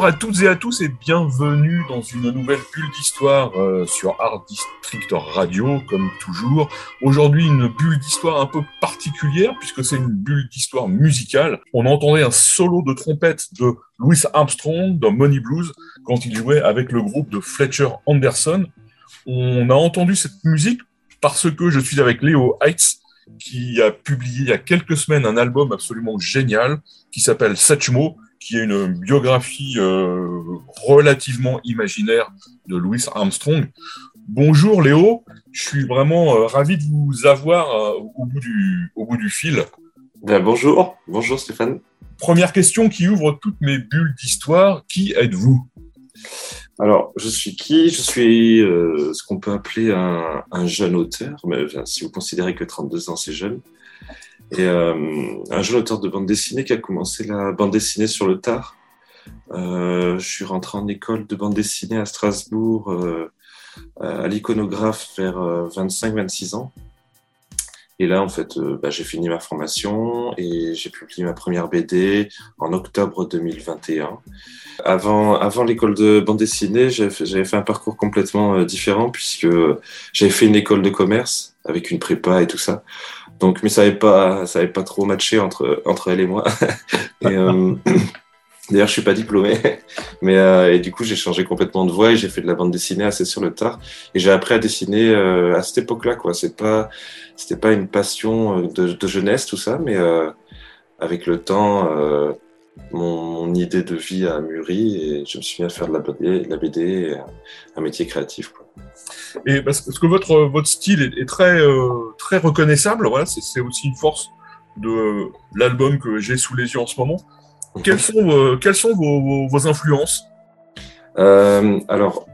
Bonjour à toutes et à tous et bienvenue dans une nouvelle bulle d'histoire euh, sur Art District Radio, comme toujours. Aujourd'hui, une bulle d'histoire un peu particulière puisque c'est une bulle d'histoire musicale. On entendait un solo de trompette de Louis Armstrong dans Money Blues quand il jouait avec le groupe de Fletcher Anderson. On a entendu cette musique parce que je suis avec Léo Heitz qui a publié il y a quelques semaines un album absolument génial qui s'appelle Satchmo qui est une biographie euh, relativement imaginaire de Louis Armstrong. Bonjour Léo, je suis vraiment euh, ravi de vous avoir euh, au, bout du, au bout du fil. Ben, bonjour, bonjour Stéphane. Première question qui ouvre toutes mes bulles d'histoire, qui êtes-vous? Alors, je suis qui? Je suis euh, ce qu'on peut appeler un, un jeune auteur, mais enfin, si vous considérez que 32 ans c'est jeune. Et euh, un jeune auteur de bande dessinée qui a commencé la bande dessinée sur le tard. Euh, je suis rentré en école de bande dessinée à Strasbourg, euh, à l'iconographe vers 25-26 ans. Et là, en fait, bah, j'ai fini ma formation et j'ai publié ma première BD en octobre 2021. Avant, avant l'école de bande dessinée, j'avais fait, fait, un parcours complètement différent puisque j'avais fait une école de commerce avec une prépa et tout ça. Donc, mais ça n'avait pas, ça avait pas trop matché entre, entre elle et moi. euh, D'ailleurs, je suis pas diplômé, mais euh, et du coup, j'ai changé complètement de voie et j'ai fait de la bande dessinée assez sur le tard. Et j'ai appris à dessiner euh, à cette époque-là, quoi. C'est pas, c'était pas une passion de, jeunesse tout ça, mais avec le temps, mon, idée de vie a mûri et je me suis mis à faire de la BD, la BD un métier créatif. Et parce que votre, votre style est, est très, euh, très reconnaissable, voilà, c'est aussi une force de l'album que j'ai sous les yeux en ce moment. Quelles sont, euh, quelles sont vos, vos, vos influences? Euh, Alors,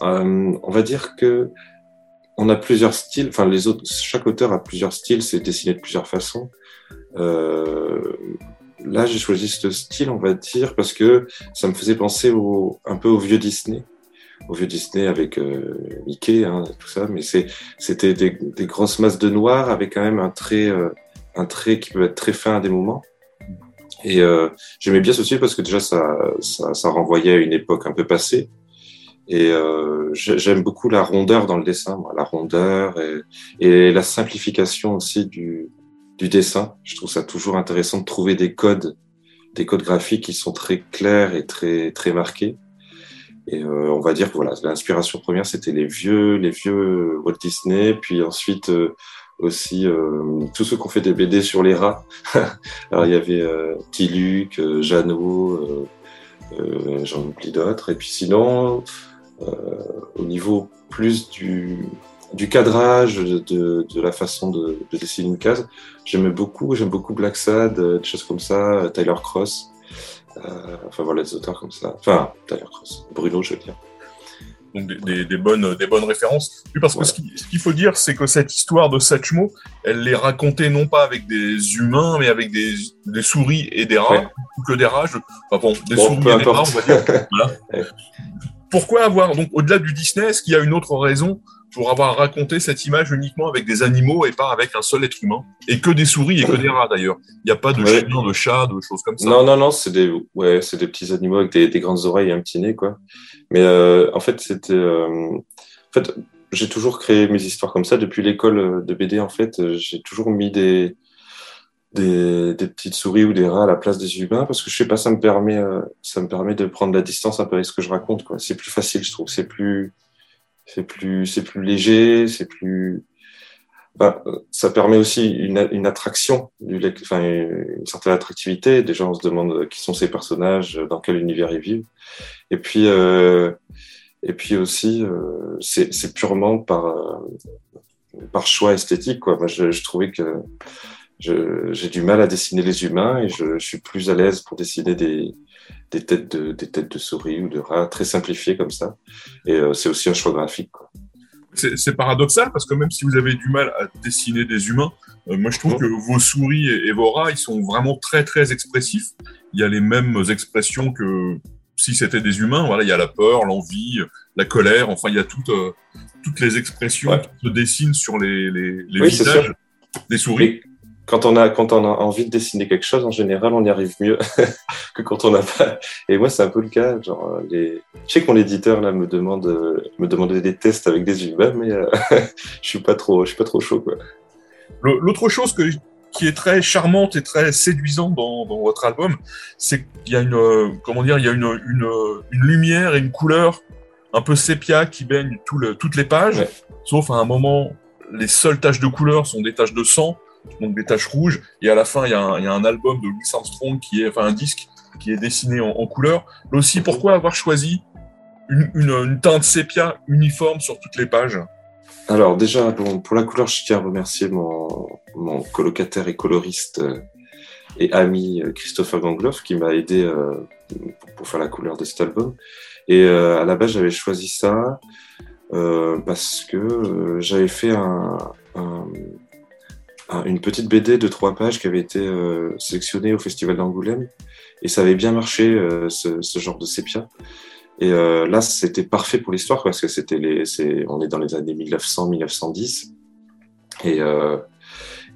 on va dire que on a plusieurs styles. Enfin, les autres, chaque auteur a plusieurs styles. C'est dessiné de plusieurs façons. là, j'ai choisi ce style, on va dire, parce que ça me faisait penser au, un peu au vieux Disney au vieux Disney avec euh, Mickey, hein, tout ça, mais c'était des, des, grosses masses de noir avec quand même un trait, euh, un trait qui peut être très fin à des moments. Et euh, j'aimais bien ce style parce que déjà ça, ça, ça, renvoyait à une époque un peu passée. Et euh, j'aime beaucoup la rondeur dans le dessin, moi, la rondeur et, et, la simplification aussi du, du dessin. Je trouve ça toujours intéressant de trouver des codes, des codes graphiques qui sont très clairs et très très marqués. Et euh, on va dire que voilà, l'inspiration première, c'était les vieux, les vieux Walt Disney, puis ensuite euh, aussi euh, tous ceux qui ont fait des BD sur les rats. Alors il y avait euh, Tiluc, euh, Jeannot, j'en oublie d'autres. Et puis sinon, au niveau plus du, du cadrage, de, de, de la façon de, de, dessiner une case, j'aimais beaucoup, j'aime beaucoup Black Sad, des choses comme ça, Tyler Cross. Euh, enfin voilà, des auteurs comme ça. Enfin, d'ailleurs, Bruno, je veux dire. Donc des, des, des, bonnes, des bonnes références. Oui, parce que ce qu'il faut dire, c'est que cette histoire de Satchmo, elle est racontée non pas avec des humains, mais avec des, des souris et des rats, ouais. ou que des rats. Je... Enfin bon, des bon, souris et des rats, on va dire. voilà. Pourquoi avoir, donc au-delà du Disney, est-ce qu'il y a une autre raison pour avoir raconté cette image uniquement avec des animaux et pas avec un seul être humain. Et que des souris et que des rats d'ailleurs. Il n'y a pas de ouais. chiens, de chats, de choses comme ça. Non, non, non, c'est des, ouais, c'est des petits animaux avec des, des, grandes oreilles et un petit nez, quoi. Mais euh, en fait, c'était. Euh, en fait, j'ai toujours créé mes histoires comme ça. Depuis l'école de BD, en fait, j'ai toujours mis des, des, des, petites souris ou des rats à la place des humains parce que je sais pas, ça me permet, euh, ça me permet de prendre la distance un peu avec ce que je raconte, quoi. C'est plus facile, je trouve. C'est plus c'est plus c'est plus léger c'est plus bah, ça permet aussi une, une attraction, enfin, une certaine attractivité. Déjà, on se demande qui sont ces personnages, dans quel univers ils vivent. Et puis, euh, et puis aussi, euh, c'est purement par, euh, par choix esthétique. Quoi. Moi, je, je trouvais que j'ai du mal à dessiner les humains et je suis plus à l'aise pour dessiner des, des, têtes de, des têtes de souris ou de rats très simplifiées comme ça. Et euh, c'est aussi un choix graphique. Quoi c'est paradoxal parce que même si vous avez du mal à dessiner des humains, euh, moi je trouve que vos souris et, vos rats, ils sont vraiment très très expressifs. Il y a les mêmes expressions que si c'était des humains. Voilà, il y a la peur, l'envie, la colère. Enfin, il y a toutes euh, toutes les expressions qui se dessinent sur les, les, les visages des souris quand on a quand on a envie de dessiner quelque chose, en général, on y arrive mieux que quand on n'a pas. Et moi, c'est un peu le cas. Genre, les... Je sais que mon éditeur là me demande me demandait des tests avec des humains, mais euh, je suis pas trop je suis pas trop chaud quoi. L'autre chose que, qui est très charmante et très séduisante dans, dans votre album, c'est qu'il y a une euh, comment dire, il y a une, une, une, lumière et une couleur un peu sépia qui baigne tout le, toutes les pages, sauf à un moment, les seules taches de couleur sont des taches de sang donc des taches rouges. Et à la fin, il y, a un, album de Louis Armstrong qui est, enfin un disque qui est dessiné en, couleur. Mais aussi, pourquoi avoir choisi une, teinte sépia uniforme sur toutes les pages? Alors déjà, pour la couleur, je tiens à remercier mon, colocataire et coloriste euh, et ami euh, Christopher Gangloff qui m'a aidé euh, pour, faire la couleur de cet album. Et à la base, j'avais choisi ça parce que j'avais fait un, une petite BD de trois pages qui avait été euh, sélectionnée au Festival d'Angoulême. Et ça avait bien marché, euh, ce, ce, genre de sépia. Et euh, là, c'était parfait pour l'histoire parce que c'était les, c'est, on est dans les années 1900-1910. Et, euh,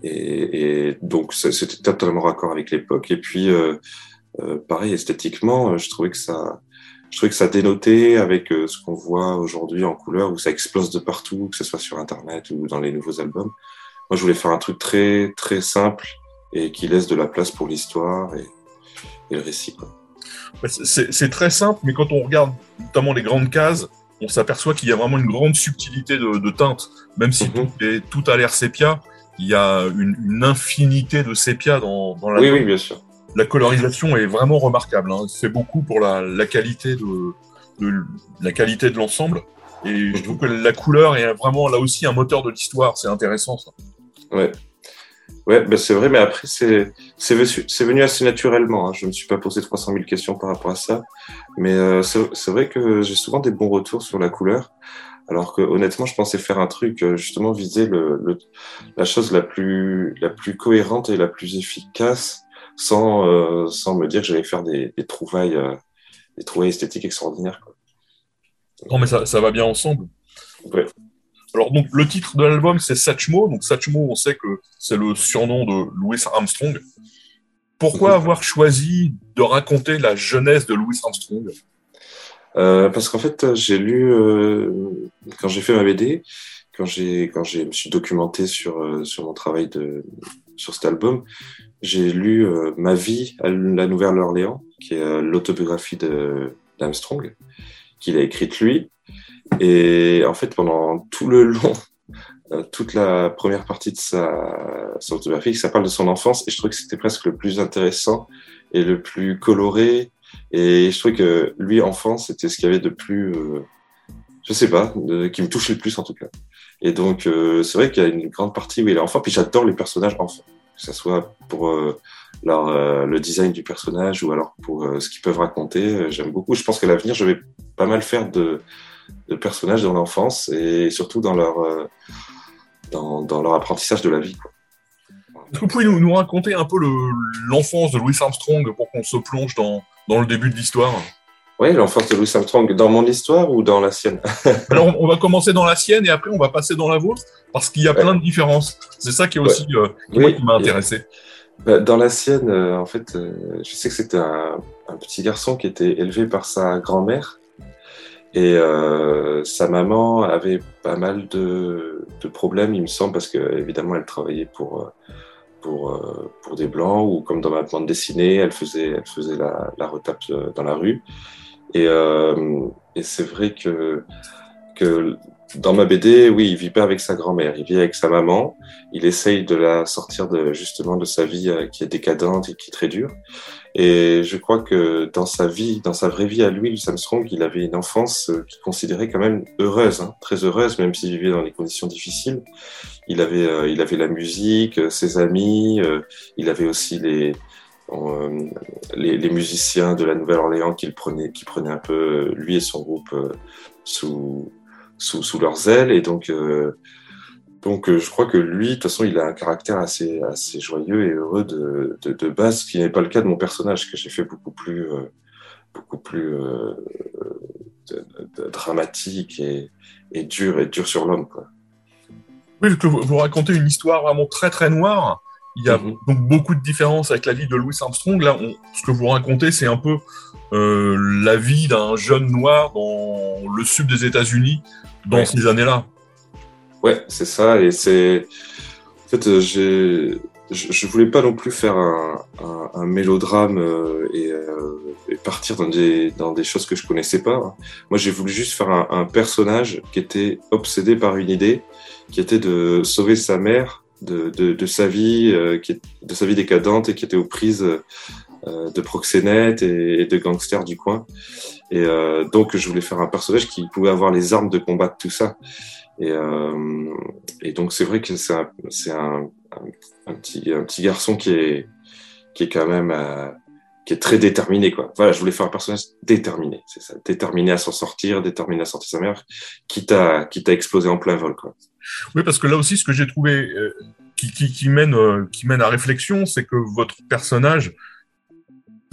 et, et, donc, c'était totalement raccord avec l'époque. Et puis, euh, pareil, esthétiquement, je trouvais que ça, je trouvais que ça dénotait avec ce qu'on voit aujourd'hui en couleur, où ça explose de partout, que ce soit sur Internet ou dans les nouveaux albums. Moi, je voulais faire un truc très, très simple et qui laisse de la place pour l'histoire et, le récit. C'est très simple, mais quand on regarde notamment les grandes cases, on s'aperçoit qu'il y a vraiment une grande subtilité de, de teinte. Même si mhm. tout, est, tout, a l'air sépia, il y a une, une infinité de sépia dans, dans, la. Oui, oui, bien sûr. La colorisation est vraiment remarquable. Hein. C'est beaucoup pour la, la qualité de, de, la qualité de l'ensemble. Et je trouve que la couleur est vraiment là aussi un moteur de l'histoire. C'est intéressant ça. Ouais. Ouais, ben c'est vrai, mais après, c'est venu assez naturellement. Hein. Je ne me suis pas posé 300 000 questions par rapport à ça. Mais euh, c'est vrai que j'ai souvent des bons retours sur la couleur. Alors que honnêtement, je pensais faire un truc, euh, justement, viser le, le, la chose la plus, la plus cohérente et la plus efficace sans, euh, sans me dire que j'allais faire des, des trouvailles, euh, des trouvailles esthétiques extraordinaires. Quoi. Non, mais ça, ça va bien ensemble. Ouais. Alors donc le titre de l'album c'est Satchmo. Donc Satchmo, on sait que c'est le surnom de Louis Armstrong. Pourquoi avoir choisi de raconter la jeunesse de Louis Armstrong? Euh, Parce qu'en fait, j'ai lu euh, quand j'ai fait ma BD, quand j'ai quand j'ai me suis documenté sur euh, sur mon travail de sur cet album, j'ai lu euh, Ma vie à la Nouvelle-Orléans, qui est l'autobiographie de d'Armstrong, qu'il a écrite lui. Et en fait, pendant tout le long, euh, toute la première partie de sa, sa autobiographie, ça parle de son enfance, et je trouvais que c'était presque le plus intéressant et le plus coloré. Et je trouvais que lui, enfant, c'était ce qu'il y avait de plus, euh, je sais pas, qui me touchait le plus en tout cas. Et donc, euh, c'est vrai qu'il y a une grande partie où il est enfant, puis j'adore les personnages enfants, que ce soit pour leur, le design du personnage ou alors pour ce qu'ils peuvent raconter. J'aime beaucoup. Je pense que l'avenir, je vais pas mal faire de de personnages dans l'enfance et surtout dans leur, euh, dans, dans, leur apprentissage de la vie. Est-ce que vous pouvez nous, nous raconter un peu l'enfance de Louis Armstrong pour qu'on se plonge dans, dans le début de l'histoire? Oui, l'enfance de Louis Armstrong, dans mon histoire ou dans la sienne? Alors, on va commencer dans la sienne et après, on va passer dans la vôtre parce qu'il y a plein de différences. C'est ça qui est aussi euh, qui m'a intéressé. Bah, dans la sienne, euh, en fait, je sais que c'était un, un, petit garçon qui était élevé par sa grand-mère et euh, sa maman avait pas mal de, de, problèmes, il me semble, parce que évidemment elle travaillait pour euh, pour euh, pour des blancs ou comme dans ma bande dessinée, elle faisait elle faisait la, la retape dans la rue. Et, et c'est vrai que que dans ma BD, oui, il vit pas avec sa grand-mère, il vit avec sa maman. Il essaye de la sortir de justement de sa vie qui est décadente et qui est très dure. Et je crois que dans sa vie, dans sa vraie vie à lui, Louis Armstrong, il avait une enfance euh, qu'il considérait quand même heureuse, hein, très heureuse, même s'il vivait dans des conditions difficiles. Il avait, euh, il avait la musique, ses amis, il avait aussi les, les, musiciens de la Nouvelle-Orléans qu'il prenait, qui prenaient un peu lui et son groupe sous sous, sous leurs ailes. Et donc, euh, donc euh, je crois que lui, de toute façon, il a un caractère assez, assez joyeux et heureux de, de, de base, ce qui n'est pas le cas de mon personnage, que j'ai fait beaucoup plus, euh, beaucoup plus dramatique et, et, dur, et dur sur l'homme. Oui, que vous, vous, racontez une histoire vraiment très très noire. Il y a mm-hmm. donc beaucoup de différences avec la vie de Louis Armstrong. Là, on, ce que vous racontez, c'est un peu euh, la vie d'un jeune noir dans le sud des États-Unis dans ces années-là. Ouais, c'est ça. Et c'est. En fait, euh, j'ai. Je, voulais pas non plus faire un, un, un mélodrame euh, et, euh, et, partir dans des, dans des choses que je connaissais pas. Moi, j'ai voulu juste faire un, un, personnage qui était obsédé par une idée, qui était de sauver sa mère de, de, de sa vie, euh, qui est, de sa vie décadente et qui était aux prises euh, de proxénètes et, et, de gangsters du coin. Et donc, je voulais faire un personnage qui pouvait avoir les armes de combattre tout ça. Et, euh, et donc c'est vrai que c'est un, petit, garçon qui est, qui est quand même euh, qui est très déterminé quoi. Voilà, je voulais faire un personnage déterminé, c'est ça, déterminé à s'en sortir, déterminé à sortir sa mère, quitte à quitte à exploser en plein vol quoi. Oui, parce que là aussi, ce que j'ai trouvé euh, qui, mène qui mène à réflexion, c'est que votre personnage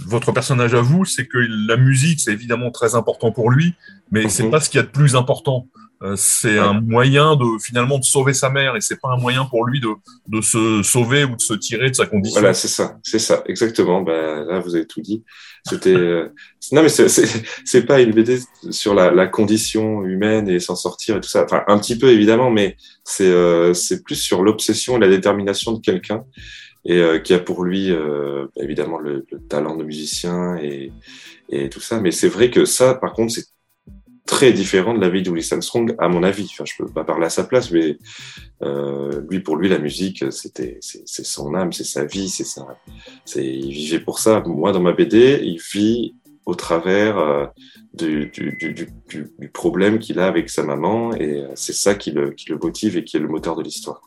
votre personnage à vous, c'est que la musique, c'est évidemment très important pour lui, mais mm -hmm. c'est pas ce qu'il y a de plus important. Euh, c'est un moyen de finalement de sauver sa mère et c'est pas un moyen pour lui de, de se sauver ou de se tirer de sa condition. Voilà, c'est ça, c'est ça, exactement. Ben, là, vous avez tout dit. C'était euh... non, mais c'est pas une BD sur la, la condition humaine et s'en sortir et tout ça. Enfin, un petit peu évidemment, mais c'est euh, c'est plus sur l'obsession et la détermination de quelqu'un et euh, qui a pour lui euh, évidemment le, le, talent de musicien et, et tout ça. Mais c'est vrai que ça, par contre, c'est très différent de la vie de Louis Armstrong, à mon avis. Enfin, je peux pas parler à sa place, mais euh, lui, pour lui, la musique, c'était, c'est son âme, c'est sa vie, c'est ça. C'est, il vivait pour ça. Moi, dans ma BD, il vit au travers euh, du, du, du, du, problème qu'il a avec sa maman, et euh, c'est ça qui le, qui le motive et qui est le moteur de l'histoire.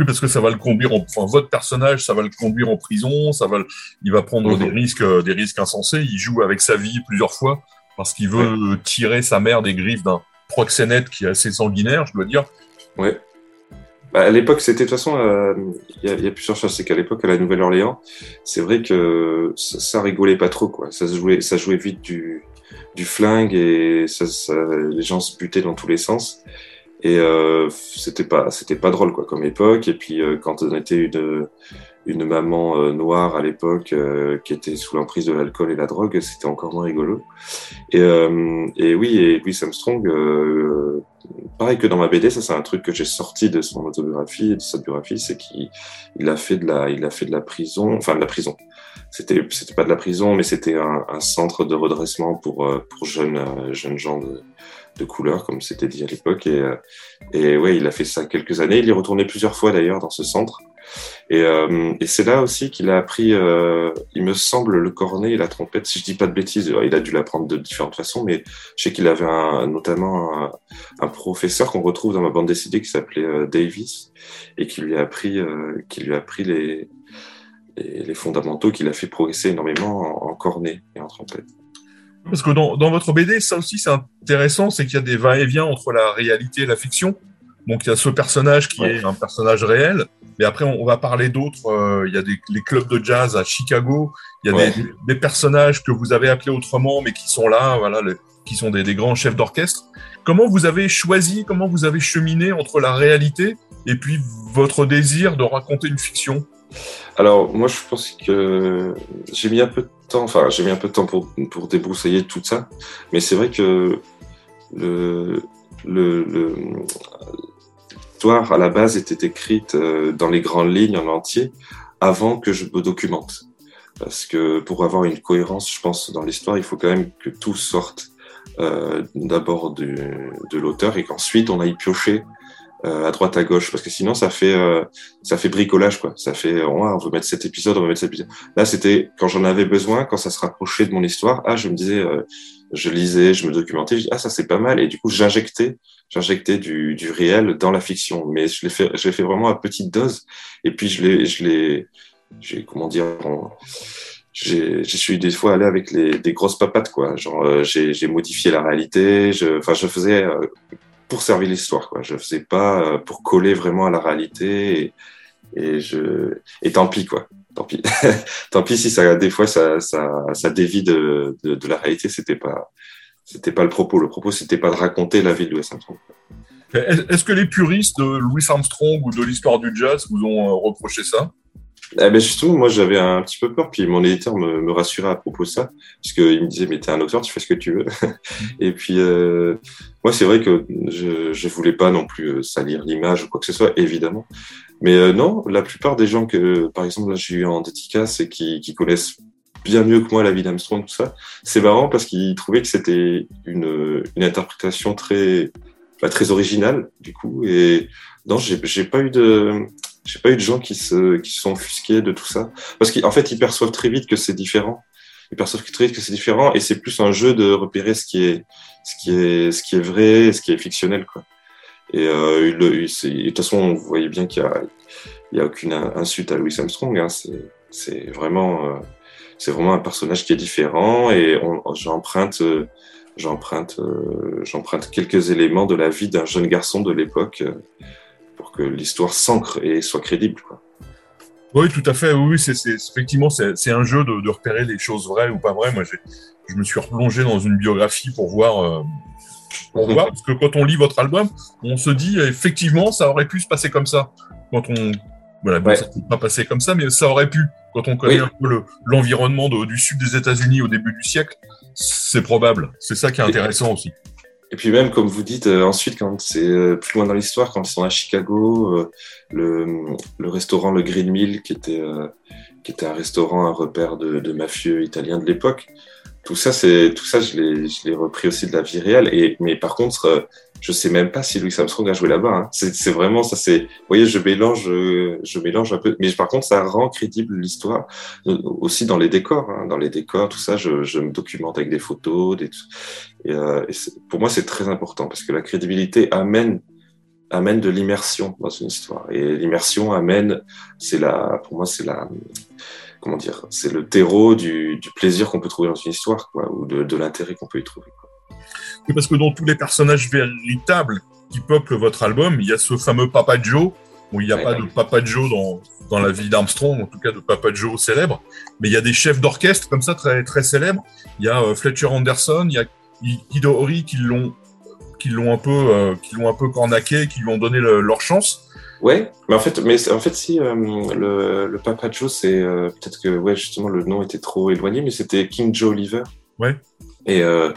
Oui, parce que ça va le conduire, en, enfin, votre personnage, ça va le conduire en prison, ça va, le, il va prendre mmh. des risques, des risques insensés. Il joue avec sa vie plusieurs fois parce qu'il veut ouais. tirer sa mère des griffes d'un proxénète qui est assez sanguinaire, je dois dire. Ouais. Bah, à l'époque, c'était de toute façon, il euh, y, y, a plusieurs choses. C'est qu'à l'époque, à la Nouvelle-Orléans, c'est vrai que ça, ça, rigolait pas trop, quoi. Ça jouait, ça jouait vite du, du flingue et ça, ça, les gens se butaient dans tous les sens. Et euh, c'était pas, c'était pas drôle, quoi, comme époque. Et puis, euh, quand on était une une maman euh, noire à l'époque euh, qui était sous l'emprise de l'alcool et la drogue, c'était encore moins rigolo. Et, euh, et oui, et Louis Armstrong, euh, pareil que dans ma BD, ça c'est un truc que j'ai sorti de son autobiographie de sa biographie, c'est qu'il a fait de la, il a fait de la prison, enfin de la prison. C'était, c'était pas de la prison, mais c'était un, un, centre de redressement pour pour jeunes jeunes gens de, de couleur, comme c'était dit à l'époque. Et, et ouais, il a fait ça quelques années. Il est retourné plusieurs fois d'ailleurs dans ce centre. Et, euh, c'est là aussi qu'il a appris, euh, il me semble, le cornet et la trompette. Si je dis pas de bêtises, il a dû l'apprendre de différentes façons, mais je sais qu'il avait notamment un, professeur qu'on retrouve dans ma bande dessinée qui s'appelait euh, Davis et qui lui a appris, euh, qui lui a appris les, fondamentaux, qui l'a fait progresser énormément en, en cornet et en trompette. Parce que dans, dans votre BD, ça aussi c'est intéressant, c'est qu'il y a des va-et-vient entre la réalité et la fiction. Donc il y a ce personnage qui ouais. est un personnage réel, mais après on, va parler d'autres. Euh, il y a des, les clubs de jazz à Chicago. Il y a ouais. des, des, personnages que vous avez appelés autrement, mais qui sont là, voilà, les, qui sont des, des grands chefs d'orchestre. Comment vous avez choisi, comment vous avez cheminé entre la réalité et puis votre désir de raconter une fiction? Alors moi je pense que j'ai mis un peu de temps, enfin j'ai mis un peu de temps pour, pour débroussailler tout ça, mais c'est vrai que le, l'histoire à la base était écrite euh, dans les grandes lignes en entier avant que je me documente. Parce que pour avoir une cohérence, je pense, dans l'histoire, il faut quand même que tout sorte d'abord de l'auteur et qu'ensuite on aille piocher euh, à droite à gauche parce que sinon ça fait euh, ça fait bricolage quoi ça fait on veut mettre cet épisode on veut mettre cet épisode là c'était quand j'en avais besoin quand ça se rapprochait de mon histoire ah je me disais euh, je lisais je me documentais ah ça c'est pas mal et du coup j'injectais j'injectais du, du réel dans la fiction mais je l'ai fait je l'ai fait vraiment à petite dose et puis je l'ai je l'ai j'ai comment dire j'ai, je suis des fois allé avec les, des grosses papates, quoi. Genre, j'ai, j'ai modifié la réalité. Je, enfin, je faisais pour servir l'histoire. Quoi. Je faisais pas euh, pour coller vraiment à la réalité. Et, je et tant pis quoi. Tant pis. tant pis si ça des fois ça ça, ça dévie de, de, de la réalité. C'était pas c'était pas le propos. Le propos c'était pas de raconter la vie de Louis Armstrong. Est-ce que les puristes de Louis Armstrong ou de l'histoire du jazz vous ont euh, reproché ça? Eh ben justement, moi j'avais un petit peu peur, puis mon éditeur me, me rassurait à propos de ça, puisqu'il me disait mais t'es un auteur, tu fais ce que tu veux. et puis euh, moi c'est vrai que je je voulais pas non plus euh, salir l'image ou quoi que ce soit, évidemment. Mais euh, non, la plupart des gens que par exemple là j'ai eu en dédicace et qui, qui connaissent bien mieux que moi la vie d'Armstrong tout ça, c'est marrant parce qu'ils trouvaient que c'était une une interprétation très bah, très originale du coup et non j'ai j'ai pas eu de j'ai pas eu de gens qui se, qui sont offusqués de tout ça. Parce qu'en fait, ils perçoivent très vite que c'est différent. Ils perçoivent très vite que c'est différent et c'est plus un jeu de repérer ce qui est, ce qui est, ce qui est vrai et ce qui est fictionnel, quoi. Et euh, de toute façon, vous voyez bien qu'il y a, a aucune insulte à Louis Armstrong. Hein. C'est vraiment, euh, vraiment un personnage qui est différent et j'emprunte, j'emprunte, euh, j'emprunte quelques éléments de la vie d'un jeune garçon de l'époque. Que l'histoire s'ancre et soit crédible. Quoi. Oui, tout à fait. Oui, c'est, effectivement, c'est, un jeu de, repérer les choses vraies ou pas vraies. Moi, je me suis replongé dans une biographie pour voir, euh, pour mhm. voir, parce que quand on lit votre album, on se dit effectivement, ça aurait pu se passer comme ça. Quand on, voilà, ça ne pas passer comme ça, mais ça aurait pu. Quand on connaît un peu l'environnement du sud des États-Unis au début du siècle, c'est probable. C'est ça qui est intéressant aussi. Et puis même, comme vous dites, euh, ensuite, quand c'est euh, plus loin dans l'histoire, quand ils sont à Chicago, euh, le, restaurant Le Green Mill, qui était, qui était un restaurant, un repère de, de mafieux italiens de l'époque, tout ça, c'est tout ça, je l'ai, repris aussi de la vie réelle. Et mais par contre, je sais même pas si Louis Armstrong a joué là-bas. Hein. C'est, vraiment ça. C'est, vous voyez, je mélange, je mélange un peu. Mais par contre, ça rend crédible l'histoire aussi dans les décors. Hein. Dans les décors, tout ça, je, je me documente avec des photos, des. Euh, pour moi, c'est très important parce que la crédibilité amène amène de l'immersion dans une histoire. Et l'immersion amène, c'est la, pour moi, c'est la comment dire, c'est le terreau du, du plaisir qu'on peut trouver dans une histoire, quoi, ou de, de l'intérêt qu'on peut y trouver. Quoi. parce que dans tous les personnages véritables qui peuplent votre album, il y a ce fameux Papa Joe. où il n'y a pas de Papa Joe dans, dans la vie d'Armstrong, en tout cas de Papa Joe célèbre, mais il y a des chefs d'orchestre comme ça très très célèbres. Il y a euh, Fletcher Anderson, il y a Guido Hori qui l'ont qui l'ont un peu euh, qui l'ont un peu cornaqué, qui lui ont donné leur chance. Ouais, mais en fait, mais en fait, si euh, le, le Papa Joe, c'est euh, peut-être que ouais, justement, le nom était trop éloigné, mais c'était King Joe Oliver. Ouais. Et euh,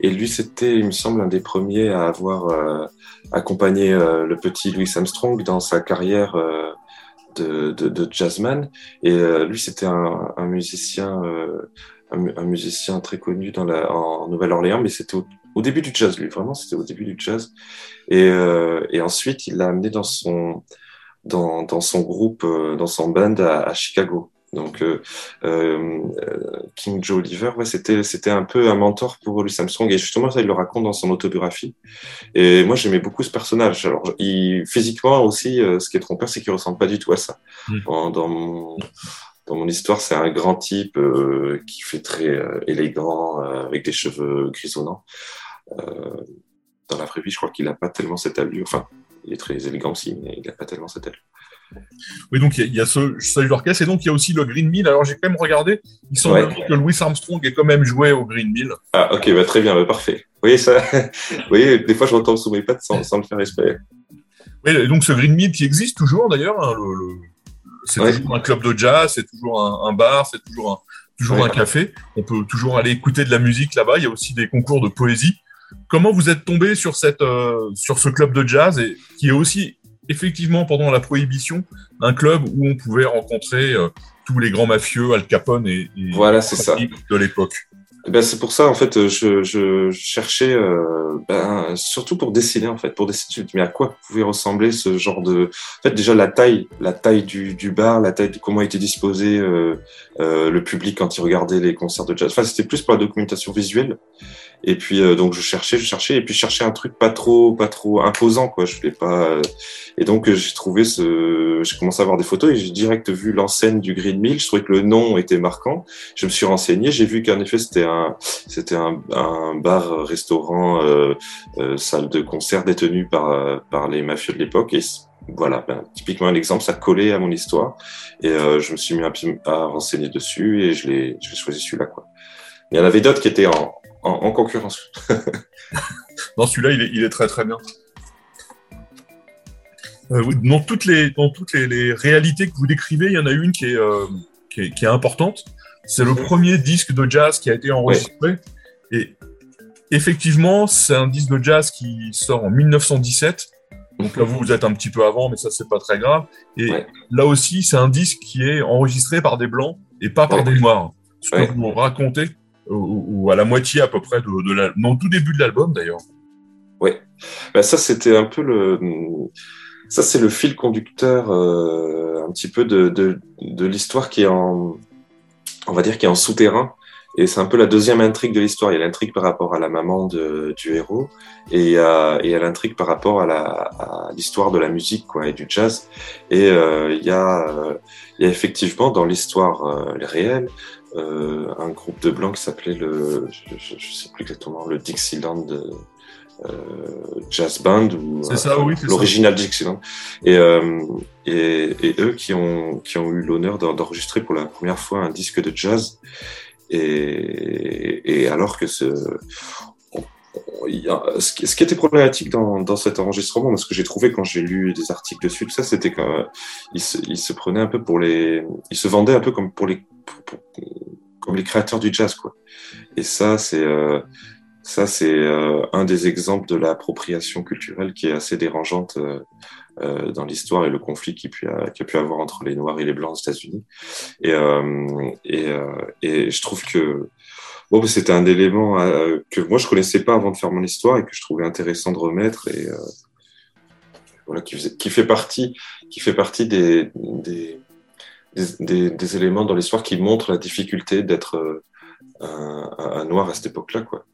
et lui, c'était, il me semble, un des premiers à avoir accompagné le petit Louis Armstrong dans sa carrière de, de, de, jazzman. Et lui, c'était un, un, musicien, un, un, musicien très connu dans la, en Nouvelle-Orléans, mais c'était au, au début du jazz, lui. Vraiment, c'était au début du jazz. Et, euh, et ensuite, il l'a amené dans son, dans, dans son groupe, euh, dans son band à, à Chicago. Donc, euh, King Joe Oliver, ouais, c'était, c'était un peu un mentor pour Louis Armstrong. Et justement, ça, il le raconte dans son autobiographie. Et moi, j'aimais beaucoup ce personnage. Alors, il, physiquement aussi, ce qui est trompeur, c'est qu'il ressemble pas du tout à ça. Mmh. Dans, dans, mon, dans mon histoire, c'est un grand type euh, qui fait très élégant, avec des cheveux grisonnants. Euh, dans la vraie vie, je crois qu'il n'a pas tellement cette allure. Enfin, il est très élégant aussi, mais il n'a pas tellement cette allure. Oui, donc il y, y, a ce seuil d'orchestre et donc il y a aussi le Green Mill. Alors j'ai quand même regardé, il semble ouais. que Louis Armstrong ait quand même joué au Green Mill. Ah, ok, bah, très bien, bah, parfait. Vous voyez, ça, vous voyez, des fois je retombe sous mes pattes sans, sans le faire espérer. Oui, et donc ce Green Mill qui existe toujours d'ailleurs, hein, le, le... c'est ouais. toujours un club de jazz, c'est toujours un, un bar, c'est toujours un, toujours ouais. un café. On peut toujours aller écouter de la musique là-bas. Il y a aussi des concours de poésie. Comment vous êtes tombé sur, cette, euh, sur ce club de jazz et qui est aussi effectivement pendant la prohibition un club où on pouvait rencontrer euh, tous les grands mafieux, Al Capone et, et voilà, c'est ça. de l'époque. Ben, c'est pour ça en fait je, je cherchais euh, ben, surtout pour dessiner en fait pour dessiner mais à quoi pouvait ressembler ce genre de en fait déjà la taille la taille du, du bar la taille de comment était disposé euh, euh, le public quand il regardait les concerts de jazz enfin c'était plus pour la documentation visuelle et puis euh, donc je cherchais, je cherchais, et puis je cherchais un truc pas trop, pas trop imposant quoi. Je voulais pas. Euh, et donc euh, j'ai trouvé ce, j'ai commencé à voir des photos et j'ai direct vu l'enseigne du Green Mill. Je trouvais que le nom était marquant. Je me suis renseigné, j'ai vu qu'en effet c'était un, c'était un, bar, restaurant, euh, salle de concert détenu par les mafieux de l'époque. Et voilà, ben, typiquement un exemple, ça collait à mon histoire. Et je me suis mis à, à renseigner dessus et je l'ai, choisi celui-là. Il y en avait d'autres qui étaient en, en, concurrence. non, celui-là, il est, très très bien. Euh, dans toutes, les, dans toutes les, réalités que vous décrivez, il y en a une qui est, euh, qui est, importante. C'est le mhm. premier disque de jazz qui a été enregistré. Et effectivement, c'est un disque de jazz qui sort en 1917. Donc là, vous, vous êtes un petit peu avant, mais ça, c'est pas très grave. Et là aussi, c'est un disque qui est enregistré par des blancs et pas par des noirs. Ce que vous racontez, ou, à la moitié à peu près de, de la, non, tout début de l'album d'ailleurs. Oui, ben, ça c'était un peu le, ça c'est le fil conducteur euh, un petit peu de, de, de l'histoire qui est en, on va dire qui est en souterrain. Et c'est un peu la deuxième intrigue de l'histoire. Il y a l'intrigue par rapport à la maman de, du héros et a, il y a l'intrigue par rapport à, l'histoire de la musique quoi, et du jazz. Et euh, il, y a, euh, il y a effectivement dans l'histoire euh, réelle euh, un groupe de blancs qui s'appelait le, je, sais plus exactement, le Dixieland euh, Jazz Band ou l'original Dixieland. Et, euh, et, et, eux qui ont, qui ont eu l'honneur d'enregistrer pour la première fois un disque de jazz. Et, et alors que ce, ce qui, était problématique dans, dans cet enregistrement, ce que j'ai trouvé quand j'ai lu des articles dessus, tout ça, c'était qu'il se, il se prenait un peu pour les, il se vendait un peu comme pour les, comme les créateurs du jazz, quoi. Et ça, c'est, euh, ça, c'est euh, un des exemples de l'appropriation culturelle qui est assez dérangeante euh, euh dans l'histoire et le conflit qui, pu a, a pu avoir entre les Noirs et les Blancs aux États-Unis. Et, et, et je trouve que bon, c'était un élément que moi je connaissais pas avant de faire mon histoire et que je trouvais intéressant de remettre et voilà, qui, qui, fait partie, qui fait partie des, des, des, des éléments dans l'histoire qui montrent la difficulté d'être un, un, noir à cette époque-là, quoi.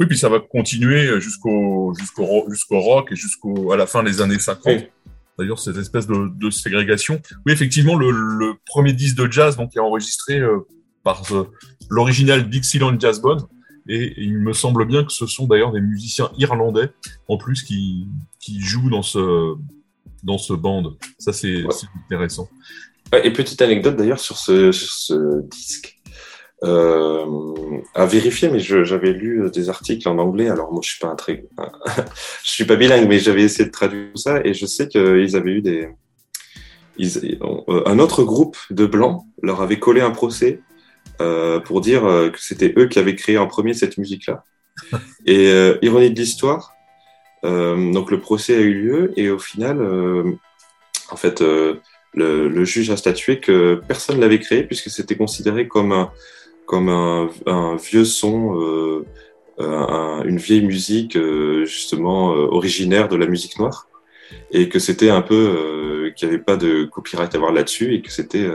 Oui, puis ça va continuer jusqu'au jusqu'au jusqu'au rock et jusqu'au à la fin des années 50. D'ailleurs, cette espèce de, de, ségrégation. Oui, effectivement, le, le, premier disque de jazz donc, est enregistré par l'original Dixieland Jazz Band. Et, il me semble bien que ce sont d'ailleurs des musiciens irlandais en plus qui, qui jouent dans ce, dans ce band. Ça, c'est intéressant. Et petite anecdote d'ailleurs sur ce, sur ce disque. Euh, à vérifier, mais j'avais lu des articles en anglais. Alors moi, je suis pas un très, je suis pas bilingue, mais j'avais essayé de traduire ça et je sais qu'ils avaient eu des, ils, un autre groupe de blancs leur avait collé un procès euh, pour dire euh, que c'était eux qui avaient créé en premier cette musique-là. Et euh, ironie de l'histoire, donc le procès a eu lieu et au final, en fait, le, le, juge a statué que personne l'avait créé puisque c'était considéré comme un, comme un, vieux son, un, une vieille musique justement originaire de la musique noire et que c'était un peu qu'il n'y avait pas de copyright à voir là-dessus et que c'était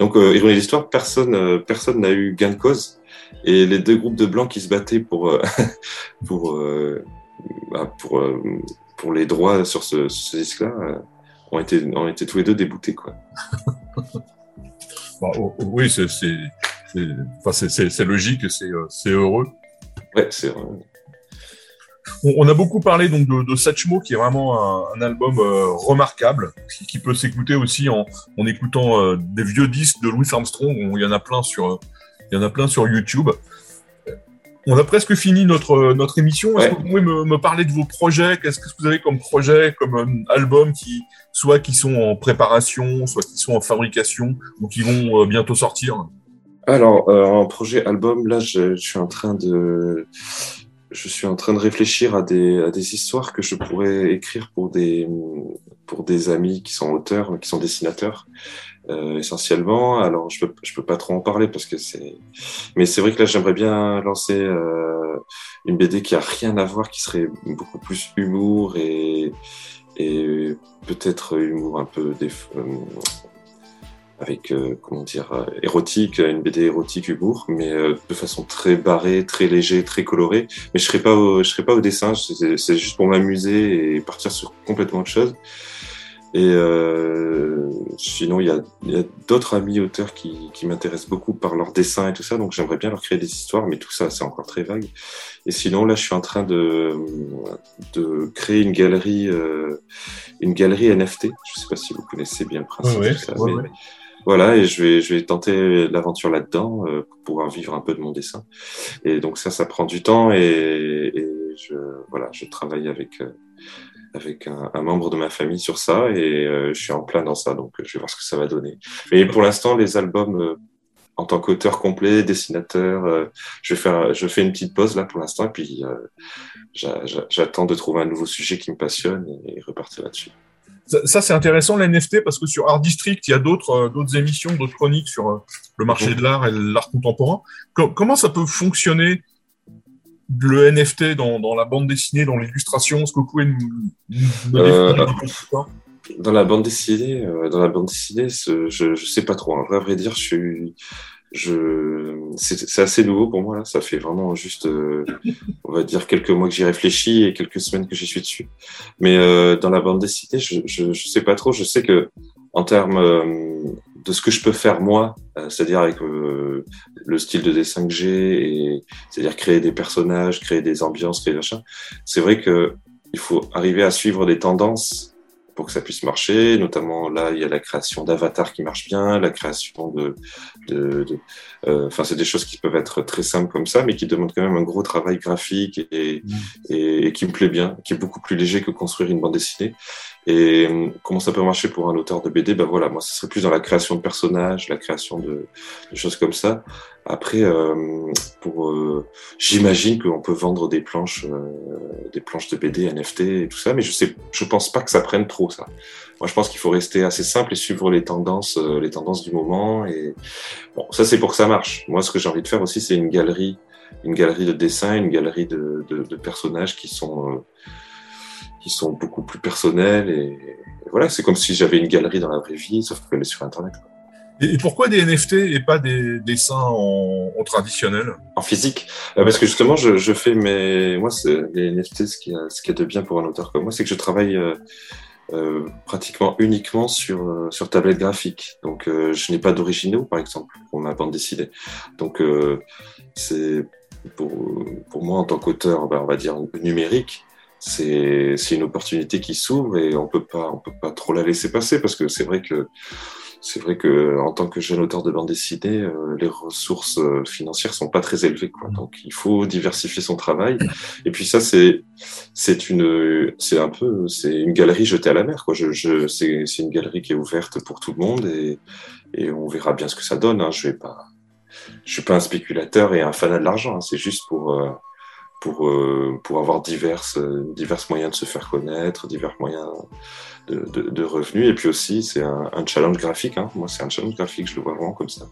donc, euh, ironie de l'histoire, personne euh, personne n'a eu gain de cause. Et les deux groupes de blancs qui se battaient pour, euh, pour, euh, bah, pour, pour les droits sur ce, ce disque-là ont, été, ont été tous les deux déboutés. Quoi. bah, oh, oh, oui, c'est enfin, logique, c'est heureux. Ouais, c'est. On, a beaucoup parlé donc de, de Satchmo, qui est vraiment un, album euh, remarquable, qui, peut s'écouter aussi en, écoutant euh, des vieux disques de Louis Armstrong. il y en a plein sur, il y en a plein sur YouTube. On a presque fini notre, notre émission. Est-ce que vous pouvez me, parler de vos projets? Qu'est-ce que vous avez comme projet, comme euh, album qui, soit qui sont en préparation, soit qui sont en fabrication ou qui vont bientôt sortir? Alors, en projet album, là, je, suis en train de je suis en train de réfléchir à des, à des histoires que je pourrais écrire pour des, pour des amis qui sont auteurs, qui sont dessinateurs. euh, essentiellement. Alors, je peux, je peux pas trop en parler parce que c'est. Mais c'est vrai que là, j'aimerais bien lancer euh, une BD qui a rien à voir, qui serait beaucoup plus humour et, et peut-être humour un peu euh, avec euh, comment dire euh, érotique, une BD érotique humour, mais de façon très barrée, très léger, très colorée. Mais je serais pas je serais pas au dessin, c'est juste pour m'amuser et partir sur complètement autre chose. Et euh, sinon, il y a, y a d'autres amis auteurs qui, qui m'intéressent beaucoup par leur dessin et tout ça, donc j'aimerais bien leur créer des histoires, mais tout ça, c'est encore très vague. Et sinon, là, je suis en train de, de créer une galerie, euh, une galerie NFT. Je sais pas si vous connaissez bien le principe. Ouais, de ça, ouais, mais ouais. Voilà, et je vais, je vais tenter l'aventure là-dedans euh, pour pouvoir vivre un peu de mon dessin. Et donc ça, ça prend du temps et, et je, voilà, je travaille avec. euh, avec un, membre de ma famille sur ça et euh, je suis en plein dans ça, donc je vais voir ce que ça va donner. Mais pour l'instant, les albums euh, en tant qu'auteur complet, dessinateur, euh, je vais faire, je fais une petite pause là pour l'instant puis j'attends de trouver un nouveau sujet qui me passionne et, et repartir là-dessus. Ça, ça c'est intéressant la NFT parce que sur Art District, il y a d'autres d'autres émissions, d'autres chroniques sur le marché de l'art et l'art contemporain. Com comment ça peut fonctionner le NFT dans, dans, la bande dessinée, dans l'illustration? Est-ce que vous pouvez nous, nous euh, Dans la bande dessinée, euh, dans la bande dessinée, je, je sais pas trop. À vrai dire, je suis, je, c'est assez nouveau pour moi là. Ça fait vraiment juste, euh, on va dire quelques mois que j'y réfléchis et quelques semaines que j'y suis dessus. Mais euh, dans la bande dessinée, je, je, je, sais pas trop. Je sais que en termes euh, de ce que je peux faire moi, c'est-à-dire avec euh, le style de dessin que j'ai, c'est-à-dire créer des personnages, créer des ambiances, créer des machins, c'est vrai que il faut arriver à suivre des tendances pour que ça puisse marcher. Notamment là, il y a la création d'avatars qui marche bien, la création de, de, de euh, enfin c'est des choses qui peuvent être très simples comme ça, mais qui demandent quand même un gros travail graphique et, et, et qui me plaît bien, qui est beaucoup plus léger que construire une bande dessinée. Et comment ça peut marcher pour un auteur de BD Ben voilà, moi, ce serait plus dans la création de personnages, la création de, de choses comme ça. Après, euh, pour, euh, j'imagine qu'on peut vendre des planches, euh, des planches de BD, NFT et tout ça, mais je sais, je pense pas que ça prenne trop ça. Moi, je pense qu'il faut rester assez simple et suivre les tendances, euh, les tendances du moment. Et bon, ça c'est pour que ça marche. Moi, ce que j'ai envie de faire aussi, c'est une galerie, une galerie de dessins, une galerie de, de, de personnages qui sont euh, qui sont beaucoup plus personnels et, et voilà, c'est comme si j'avais une galerie dans la vraie vie, sauf qu'elle est sur Internet. Quoi. Et pourquoi des NFT et pas des dessins en, en traditionnel? En physique euh, Parce que justement, je, je fais mes. Moi, les NFT, ce qui, a, ce qui est de bien pour un auteur comme moi, c'est que je travaille euh, euh, pratiquement uniquement sur, euh, sur tablette graphique. Donc, je n'ai pas d'originaux, par exemple, pour ma bande dessinée. Donc, c'est pour, pour moi, en tant qu'auteur, ben, on va dire numérique, c'est une opportunité qui s'ouvre et on peut pas on peut pas trop la laisser passer parce que c'est vrai que c'est vrai que en tant que jeune auteur de bande dessinée, euh, les ressources euh, financières sont pas très élevées, quoi. Donc il faut diversifier son travail. Et puis ça, c'est c'est une c'est un peu c'est une galerie jetée à la mer, quoi. Je, je c'est c'est une galerie qui est ouverte pour tout le monde et et on verra bien ce que ça donne. Hein. Je vais pas je suis pas un spéculateur et un fanat de l'argent. Hein. C'est juste pour euh, pour, euh, pour avoir diverses, divers moyens de se faire connaître, divers moyens de, revenus. Et puis aussi, c'est un, challenge graphique. Hein. Moi, c'est un challenge graphique, je le vois vraiment comme ça.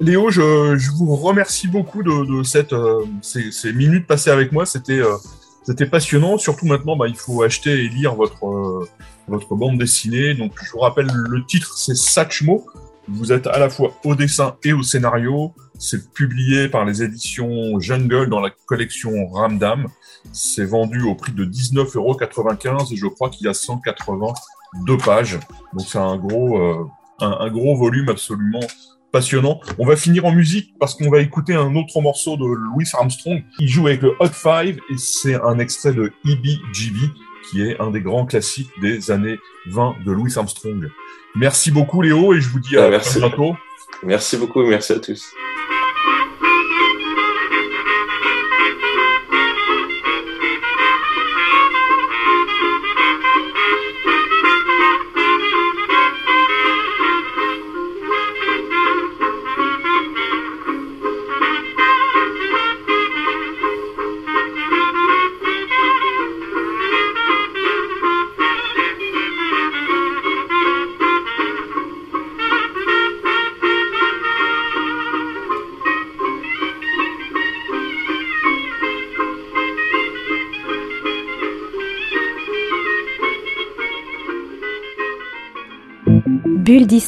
Léo, je, je vous remercie beaucoup de, cette, euh, ces, minutes passées avec moi. C'était euh, passionnant. Surtout maintenant, bah, il faut acheter et lire votre, euh, votre bande dessinée. Donc, je vous rappelle, le titre, c'est Satchmo. Vous êtes à la fois au dessin et au scénario. C'est publié par les éditions Jungle dans la collection Ramdam. C'est vendu au prix de 19,95€ et je crois qu'il y a 182 pages. Donc c'est un gros, euh, un, un, gros volume absolument passionnant. On va finir en musique parce qu'on va écouter un autre morceau de Louis Armstrong. Il joue avec le Hot Five et c'est un extrait de EBGB qui est un des grands classiques des années 20 de Louis Armstrong. Merci beaucoup Léo et je vous dis à, merci. à bientôt. Merci beaucoup, merci à tous.